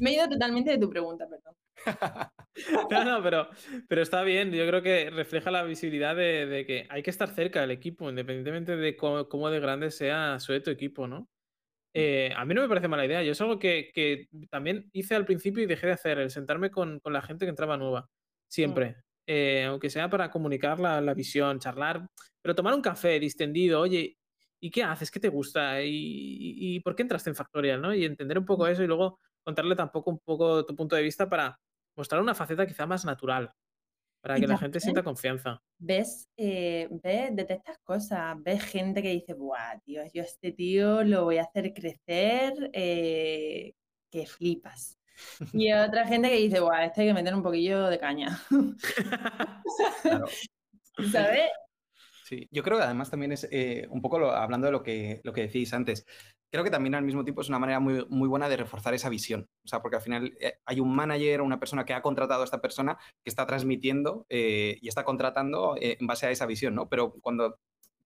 Me he ido totalmente de tu pregunta, perdón. no, no, pero, pero está bien. Yo creo que refleja la visibilidad de, que hay que estar cerca del equipo, independientemente de cómo, de grande sea su tu equipo, ¿no? Eh, a mí no me parece mala idea. Yo es algo que, también hice al principio y dejé de hacer, el sentarme con, la gente que entraba nueva. Siempre. Mm. Eh, aunque sea para comunicar la, la, visión, charlar, pero tomar un café distendido, oye, ¿y qué haces? ¿Qué te gusta? ¿Y, y por qué entraste en Factorial? ¿no? Y entender un poco mm. eso y luego contarle tampoco un poco tu punto de vista para mostrar una faceta quizá más natural, para que la gente sienta confianza. Ves, eh, ves, detectas cosas, ves gente que dice, buah, tío, yo este tío lo voy a hacer crecer, eh, que flipas. Y otra gente que dice, buah, este hay que meter un poquillo de caña. ¿Sabes? Sí, yo creo que además también es eh, un poco hablando de lo que, lo que decíais antes, creo que también al mismo tiempo es una manera muy, muy buena de reforzar esa visión. O sea, porque al final eh, hay un manager, una persona que ha contratado a esta persona que está transmitiendo eh, y está contratando en base a esa visión, ¿no? Pero cuando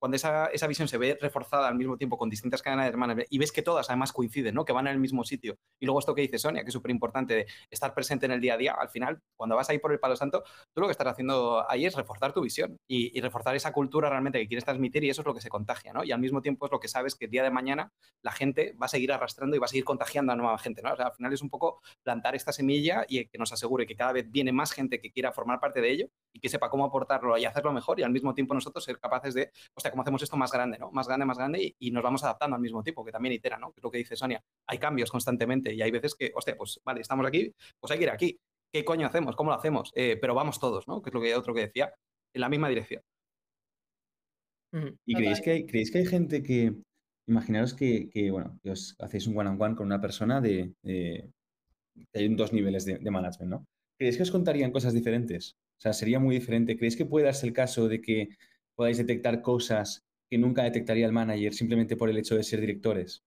cuando esa, esa, visión se ve reforzada al mismo tiempo con distintas cadenas de hermanas y ves que todas además coinciden, ¿no? que van el mismo sitio. Y luego esto que dice Sonia, que es súper importante estar presente en el día a día, al final, cuando vas ahí por el Palo Santo, tú lo que estás haciendo ahí es reforzar tu visión y, reforzar esa cultura realmente que quieres transmitir y eso es lo que se contagia. ¿no? Y al mismo tiempo es lo que sabes que el día de mañana la gente va a seguir arrastrando y va a seguir contagiando a nueva gente. ¿no? al final es un poco plantar esta semilla y que nos asegure que cada vez viene más gente que quiera formar parte de ello y que sepa cómo aportarlo y hacerlo mejor y al mismo tiempo nosotros ser capaces de, o sea, cómo hacemos esto más grande, ¿no? Más grande, más grande y, nos vamos adaptando al mismo tiempo, que también itera, ¿no? Que es lo que dice Sonia. Hay cambios constantemente y hay veces que, hostia, pues vale, estamos aquí, pues hay que ir aquí. ¿Qué coño hacemos? ¿Cómo lo hacemos? Eh, pero vamos todos, ¿no? Que es lo que otro que decía, en la misma dirección. ¿Y creéis que, hay, creéis que hay gente que, imaginaros que, bueno, que os hacéis un one-on-one con una persona de, que hay dos niveles de, de management, ¿no? ¿Creéis que os contarían cosas diferentes? O sea, sería muy diferente. ¿Creéis que puede darse el caso de que podáis detectar cosas que nunca detectaría el manager simplemente por el hecho de ser directores?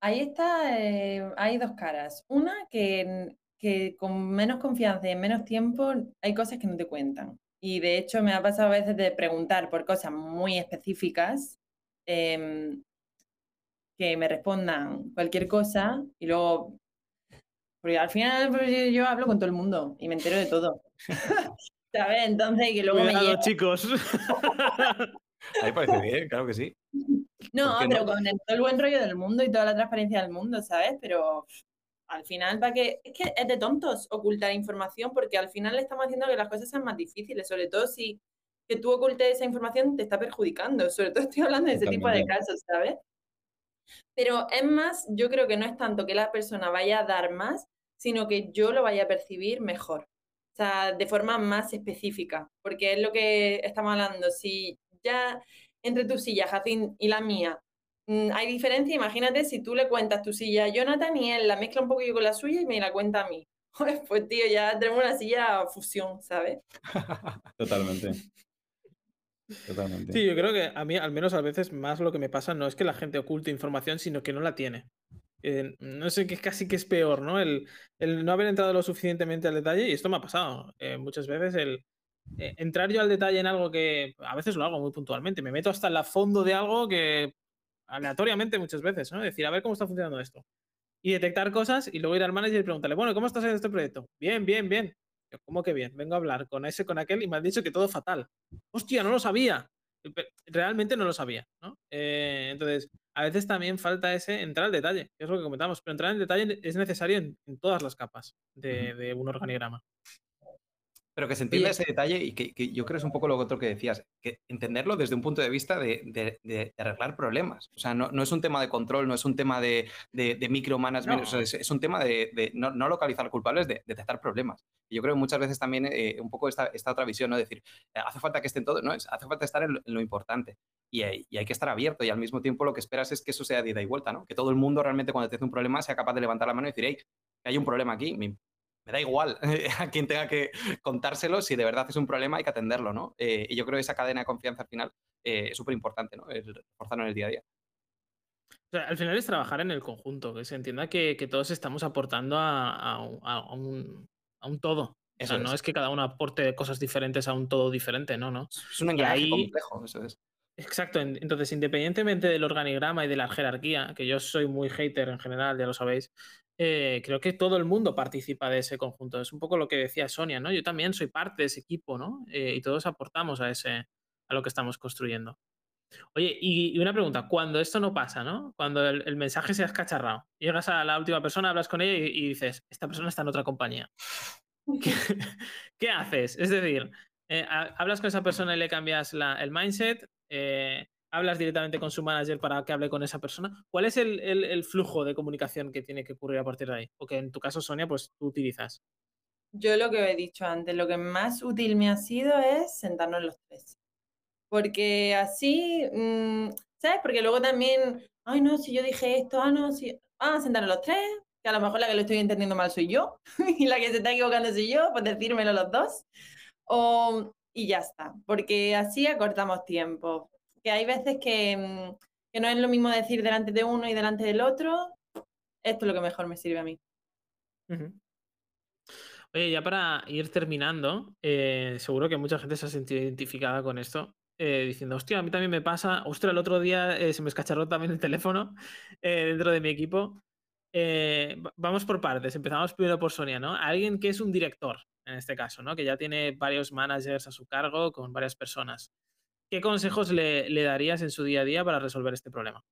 Ahí está, eh, hay dos caras. Una, que, que con menos confianza y en menos tiempo hay cosas que no te cuentan. Y de hecho me ha pasado a veces de preguntar por cosas muy específicas, em, que me respondan cualquier cosa y luego porque al final pues, yo hablo con todo el mundo y me entero de todo. ¿Sabes? Entonces, que luego Cuidado, me chicos. Ahí parece bien, claro que sí. No, pero con todo el buen rollo del mundo y toda la transparencia del mundo, ¿sabes? Pero al final, para que. Es que es de tontos ocultar información, porque al final le estamos haciendo que las cosas sean más difíciles, sobre todo si que tú ocultes esa información te está perjudicando. Sobre todo estoy hablando de ese tipo de casos, ¿sabes? Pero es más, yo creo que no es tanto que la persona vaya a dar más, sino que yo lo vaya a percibir mejor, o sea, de forma más específica, porque es lo que estamos hablando, si ya entre tu silla, Jacín, y la mía, mm, hay diferencia, imagínate si tú le cuentas tu silla a Jonathan y él la mezcla un poquito con la suya y me la cuenta a mí. Pues tío, ya tenemos una silla fusión, ¿sabes? Totalmente. Totalmente. Sí, yo creo que a mí, al menos a veces, más lo que me pasa no es que la gente oculte información, sino que no la tiene. Eh, no sé, que casi que es peor, ¿no? El, no haber entrado lo suficientemente al detalle, y esto me ha pasado eh, muchas veces, el eh, entrar yo al detalle en algo que a veces lo hago muy puntualmente, me meto hasta el fondo de algo que aleatoriamente muchas veces, ¿no? Decir, a ver cómo está funcionando esto. Y detectar cosas y luego ir al manager y preguntarle, bueno, ¿cómo estás en este proyecto? Bien, bien, bien. ¿Cómo que bien? Vengo a hablar con ese, con aquel y me han dicho que todo fatal. Hostia, no lo sabía realmente no lo sabía, ¿no? Eh, entonces, a veces también falta ese entrar al detalle, que es lo que comentamos, pero entrar en detalle es necesario en, todas las capas de un organigrama. Pero que se entienda ese detalle y que, yo creo es un poco lo otro que decías, que entenderlo desde un punto de vista de, arreglar problemas. O sea, no, no, es un tema de control, no es un tema de, micromanagement, es, un tema de, no, localizar culpables, de detectar problemas. Y yo creo que muchas veces también eh, un poco esta, esta, otra visión, ¿no? decir, hace falta que estén todos, no, hace falta estar en lo, importante. Y hay, y hay, que estar abierto y al mismo tiempo lo que esperas es que eso sea de ida y vuelta, ¿no? Que todo el mundo realmente cuando te hace un problema sea capaz de levantar la mano y decir, hey, hay un problema aquí, me da igual a quien tenga que contárselo, si de verdad es un problema hay que atenderlo, ¿no? Eh, y yo creo que esa cadena de confianza al final eh, es súper importante, ¿no? El reforzarlo en el día a día. O sea, al final es trabajar en el conjunto, que se entienda que, todos estamos aportando a, un, todo. o sea, no es que cada uno aporte cosas diferentes a un todo diferente, no, no. Es un engranaje complejo, eso es. Exacto, entonces independientemente del organigrama y de la jerarquía, que yo soy muy hater en general, ya lo sabéis, eh, creo que todo el mundo participa de ese conjunto. Es un poco lo que decía Sonia, ¿no? Yo también soy parte de ese equipo, ¿no? Eh, y todos aportamos a ese, a lo que estamos construyendo. Oye, y, una pregunta, cuando esto no pasa, ¿no? Cuando el, mensaje se ha escacharrado, llegas a la última persona, hablas con ella y, dices, esta persona está en otra compañía. ¿Qué, haces? Es decir, eh, hablas con esa persona y le cambias el mindset, hablas directamente con su manager para que hable con esa persona. ¿Cuál es el, flujo de comunicación que tiene que ocurrir a partir de ahí? O que en tu caso, Sonia, pues tú utilizas. Yo lo que he dicho antes, lo que más útil me ha sido es sentarnos los tres. Porque así, mm, ¿sabes? Porque luego también, ay, no, si yo dije esto, ah, no, si, ah, sentarnos los tres, que a lo mejor la que lo estoy entendiendo mal soy yo, y la que se está equivocando soy yo, pues decírmelo los dos. O y ya está, porque así acortamos tiempo. Que hay veces que, mm, que no es lo mismo decir delante de uno y delante del otro, esto es lo que mejor me sirve a mí. Oye, ya para ir terminando, eh, seguro que mucha gente se ha sentido identificada con esto, eh, diciendo, hostia, a mí también me pasa, ostras, el otro día eh, se me escacharró también el teléfono dentro de mi equipo. vamos por partes, empezamos primero por Sonia, ¿no? Alguien que es un director, en este caso, ¿no? Que ya tiene varios managers a su cargo con varias personas. ¿Qué consejos le, darías en su día a día para resolver este problema?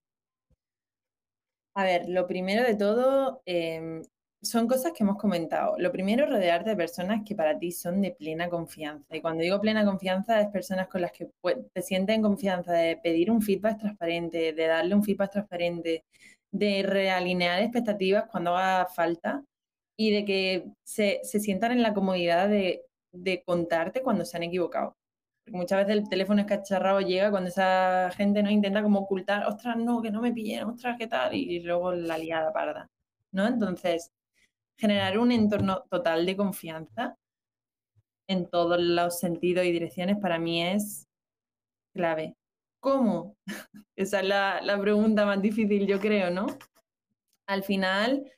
A ver, lo primero de todo, em, son cosas que hemos comentado. Lo primero, rodearte de personas que para ti son de plena confianza. Y cuando digo plena confianza, es personas con las que te sientes en confianza de pedir un feedback transparente, de darle un feedback transparente, de realinear expectativas cuando haga falta y de que se, sientan en la comodidad de, de contarte cuando se han equivocado muchas veces el teléfono escacharrado llega cuando esa gente no intenta como ocultar, ostras, no, que no me pillen, ostras, ¿qué tal? Y luego la liada parda, ¿no? Entonces, generar un entorno total de confianza en todos los sentidos y direcciones para mí es clave. ¿Cómo? Esa es la, la pregunta más difícil, yo creo, ¿no? Al final,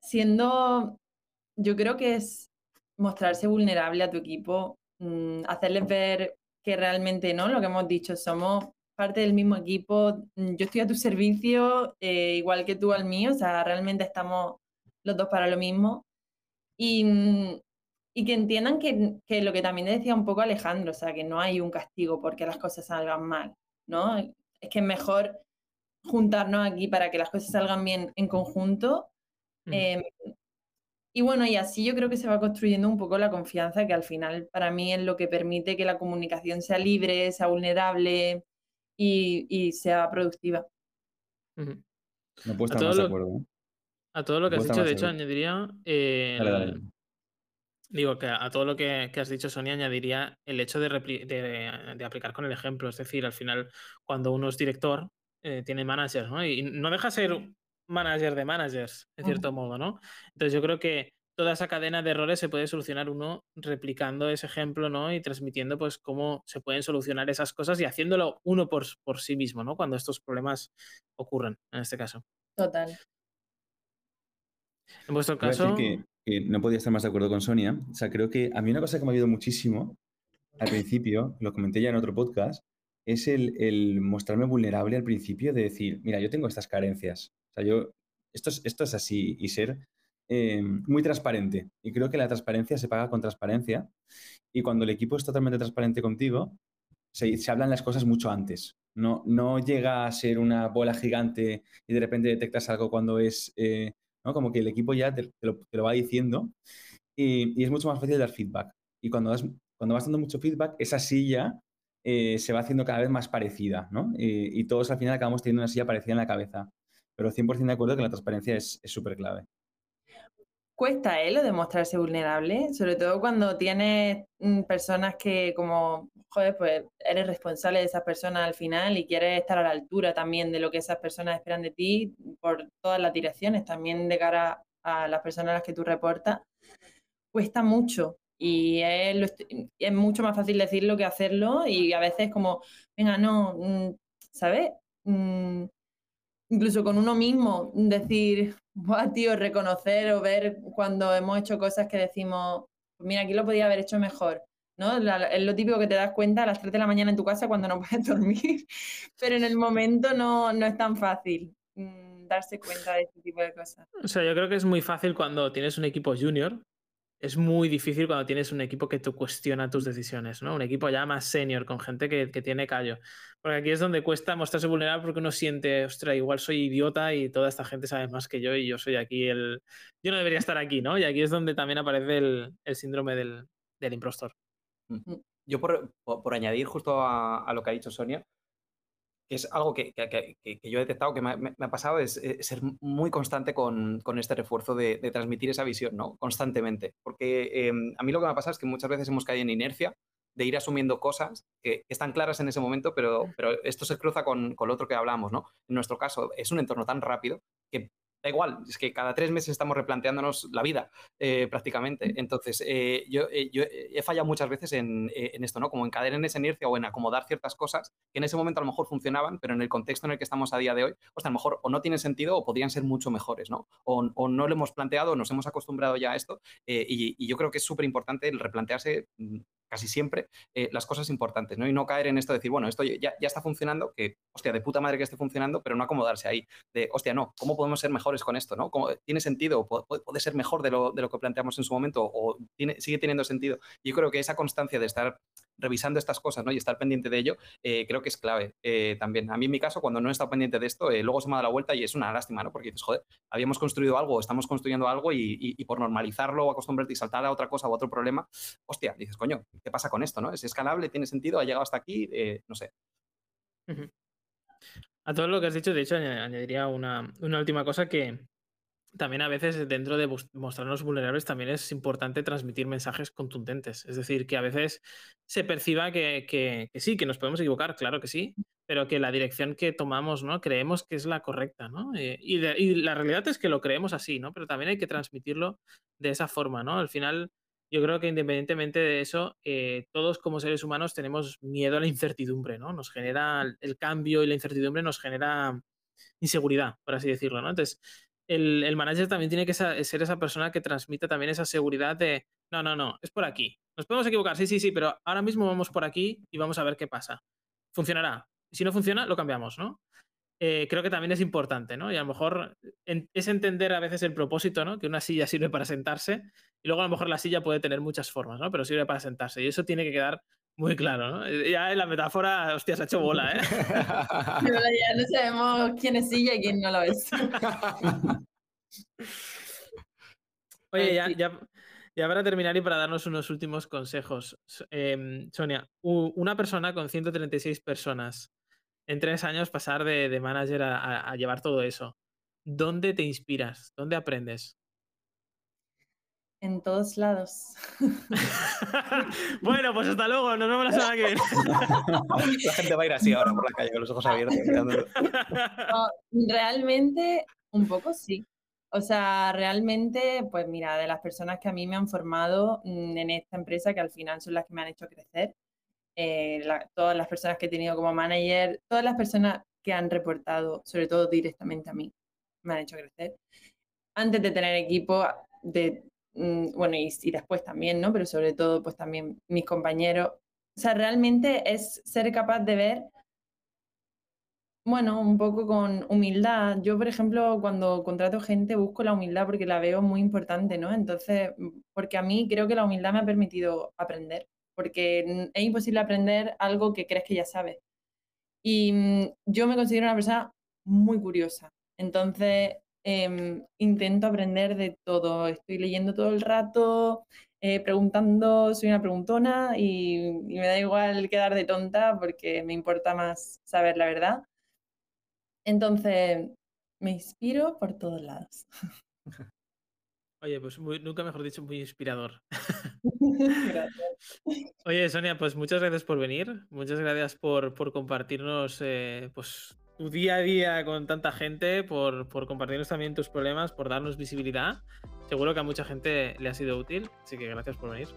siendo, yo creo que es mostrarse vulnerable a tu equipo Mm, hacerles ver que realmente no, lo que hemos dicho, somos parte del mismo equipo, mm, yo estoy a tu servicio eh, igual que tú al mío, o sea, realmente estamos los dos para lo mismo. Y, mm, y que entiendan que, que, lo que también decía un poco Alejandro, o sea, que no hay un castigo porque las cosas salgan mal, ¿no? Es que es mejor juntarnos aquí para que las cosas salgan bien en conjunto. Em, y bueno, y así yo creo que se va construyendo un poco la confianza, que al final para mí es lo que permite que la comunicación sea libre, sea vulnerable y, sea productiva. No puedo estar más de acuerdo. ¿eh? A todo lo que has dicho, de hecho, añadiría. Eh, digo que a todo lo que, has dicho, Sonia, añadiría el hecho de, de, aplicar con el ejemplo. Es decir, al final, cuando uno es director, eh, tiene managers, ¿no? Y no deja ser manager de managers, en cierto modo, ¿no? Entonces yo creo que toda esa cadena de errores se puede solucionar uno replicando ese ejemplo, ¿no? Y transmitiendo pues cómo se pueden solucionar esas cosas y haciéndolo uno por, por sí mismo, ¿no? Cuando estos problemas ocurren, en este caso. Total. En vuestro caso... Que, no podía estar más de acuerdo con Sonia. O sea, creo que a mí una cosa que me ha ayudado muchísimo al principio, lo comenté ya en otro podcast, es el, el mostrarme vulnerable al principio de decir, mira, yo tengo estas carencias, o sea, yo, esto es, esto es así y ser eh, muy transparente. Y creo que la transparencia se paga con transparencia. Y cuando el equipo es totalmente transparente contigo, se, se hablan las cosas mucho antes. No, no llega a ser una bola gigante y de repente detectas algo cuando es, eh, ¿no? Como que el equipo ya te, lo, va diciendo y, y, es mucho más fácil dar feedback. Y cuando, das, cuando vas dando mucho feedback, esa silla eh, se va haciendo cada vez más parecida, ¿no? Y, y, todos al final acabamos teniendo una silla parecida en la cabeza pero 100% de acuerdo que la transparencia es súper clave. Cuesta, ¿eh? Lo de mostrarse vulnerable, sobre todo cuando tienes mm, personas que como, joder, pues eres responsable de esas personas al final y quieres estar a la altura también de lo que esas personas esperan de ti por todas las direcciones, también de cara a las personas a las que tú reportas. Cuesta mucho y es, mucho más fácil decirlo que hacerlo y a veces como, venga, no, mm, ¿sabes? Mm, incluso con uno mismo, decir, Buah, tío, reconocer o ver cuando hemos hecho cosas que decimos, pues mira, aquí lo podía haber hecho mejor. ¿no? es lo típico que te das cuenta a las 3 de la mañana en tu casa cuando no puedes dormir, pero en el momento no, no es tan fácil mm, darse cuenta de este tipo de cosas. O sea, yo creo que es muy fácil cuando tienes un equipo junior es muy difícil cuando tienes un equipo que te cuestiona tus decisiones, ¿no? Un equipo ya más senior, con gente que, tiene callo. Porque aquí es donde cuesta mostrarse vulnerable porque uno siente, ostra, igual soy idiota y toda esta gente sabe más que yo y yo soy aquí el... Yo no debería estar aquí, ¿no? Y aquí es donde también aparece el, síndrome del, del impostor. Mm. Yo por, añadir justo a, lo que ha dicho Sonia, que es algo que, yo he detectado que me, ha pasado, es, eh, ser muy constante con, este refuerzo de, transmitir esa visión, ¿no? Constantemente. Porque em, a mí lo que me ha pasado es que muchas veces hemos caído en inercia de ir asumiendo cosas que, están claras en ese momento, pero, pero esto se cruza con, con, lo otro que hablamos, ¿no? En nuestro caso, es un entorno tan rápido que da igual, es que cada tres meses estamos replanteándonos la vida eh, prácticamente. Entonces, eh, yo, yo, he fallado muchas veces en, en, esto, ¿no? Como en caer en esa inercia o en acomodar ciertas cosas que en ese momento a lo mejor funcionaban, pero en el contexto en el que estamos a día de hoy, pues a lo mejor o no tienen sentido o podrían ser mucho mejores, ¿no? O, o no lo hemos planteado, nos hemos acostumbrado ya a esto y, y, yo creo que es súper importante el replantearse mm, casi siempre eh, las cosas importantes, ¿no? Y no caer en esto de decir, bueno, esto ya, ya, está funcionando, que, hostia, de puta madre que esté funcionando, pero no acomodarse ahí. De, hostia, no, ¿cómo podemos ser mejores con esto, no? ¿Cómo, ¿Tiene sentido? ¿Puede, ser mejor de lo, de lo, que planteamos en su momento? ¿O sigue teniendo sentido? Yo creo que esa constancia de estar revisando estas cosas ¿no? y estar pendiente de ello, eh, creo que es clave eh, también. A mí en mi caso, cuando no he estado pendiente de esto, luego se me ha dado la vuelta y es una lástima, ¿no? Porque dices, joder, habíamos construido algo, estamos construyendo algo y, por normalizarlo o acostumbrarte y saltar a otra cosa o otro problema, hostia, dices, coño, ¿qué pasa con esto? ¿no? ¿Es escalable? ¿Tiene sentido? ¿Ha llegado hasta aquí? Eh, no sé. A todo lo que has dicho, de hecho, añadiría una última cosa que, también a veces dentro de mostrarnos vulnerables también es importante transmitir mensajes contundentes. Es decir, que a veces se perciba que, sí, que nos podemos equivocar, claro que sí, pero que la dirección que tomamos, ¿no? Creemos que es la correcta, ¿no? Eh, y, y, la realidad es que lo creemos así, ¿no? Pero también hay que transmitirlo de esa forma, ¿no? Al final, yo creo que independientemente de eso, eh, todos como seres humanos tenemos miedo a la incertidumbre, ¿no? Nos genera el cambio y la incertidumbre nos genera inseguridad, por así decirlo, ¿no? Entonces, el, manager también tiene que ser esa persona que transmita también esa seguridad de, no, no, no, es por aquí. Nos podemos equivocar, sí, sí, sí, pero ahora mismo vamos por aquí y vamos a ver qué pasa. Funcionará. Si no funciona, lo cambiamos, ¿no? Eh, creo que también es importante, ¿no? Y a lo mejor es entender a veces el propósito, ¿no? Que una silla sirve para sentarse y luego a lo mejor la silla puede tener muchas formas, ¿no? Pero sirve para sentarse y eso tiene que quedar muy claro, ¿no? Ya en la metáfora, hostia, se ha hecho bola, ¿eh? ya no sabemos quién es silla y quién no lo es. Oye, ya, ya, ya, para terminar y para darnos unos últimos consejos, eh, Sonia, una persona con 136 personas, en tres años pasar de, de manager a, a, llevar todo eso, ¿dónde te inspiras? ¿Dónde aprendes? En todos lados. bueno, pues hasta luego, nos vemos la semana que viene. la gente va a ir así ahora por la calle con los ojos abiertos. realmente, un poco sí. O sea, realmente, pues mira, de las personas que a mí me han formado mm, en esta empresa, que al final son las que me han hecho crecer, eh, todas las personas que he tenido como manager, todas las personas que han reportado, sobre todo directamente a mí, me han hecho crecer. Antes de tener equipo, de bueno, y, después también, ¿no? Pero sobre todo, pues también mis compañeros. O sea, realmente es ser capaz de ver, bueno, un poco con humildad. Yo, por ejemplo, cuando contrato gente, busco la humildad porque la veo muy importante, ¿no? Entonces, mm, porque a mí creo que la humildad me ha permitido aprender, porque es imposible aprender algo que crees que ya sabes. Y mm, yo me considero una persona muy curiosa. Entonces, Em, intento aprender de todo. Estoy leyendo todo el rato, eh, preguntando, soy una preguntona y, me da igual quedar de tonta porque me importa más saber la verdad. Entonces, me inspiro por todos lados. Oye, pues nunca mejor dicho, muy inspirador. Oye, Sonia, pues muchas gracias por venir, muchas gracias por, por compartirnos eh, pues, tu día a día con tanta gente, por, por, compartirnos también tus problemas, por darnos visibilidad. Seguro que a mucha gente le ha sido útil, así que gracias por venir.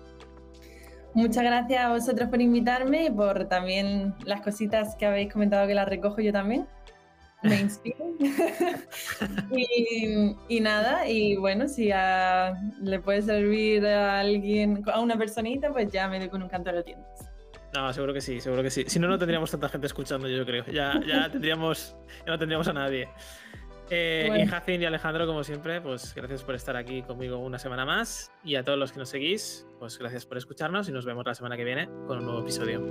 Muchas gracias a vosotros por invitarme y por también las cositas que habéis comentado que las recojo yo también. Me inspiran. y, y, nada, y bueno, si le puede servir a alguien, a una personita, pues ya me doy con un canto de tiendas. No, seguro que sí, seguro que sí. Si no, no tendríamos tanta gente escuchando, yo creo. Ya, ya tendríamos, ya no tendríamos a nadie. Eh, Y Jacin y Alejandro, como siempre, pues gracias por estar aquí conmigo una semana más. Y a todos los que nos seguís, pues gracias por escucharnos y nos vemos la semana que viene con un nuevo episodio.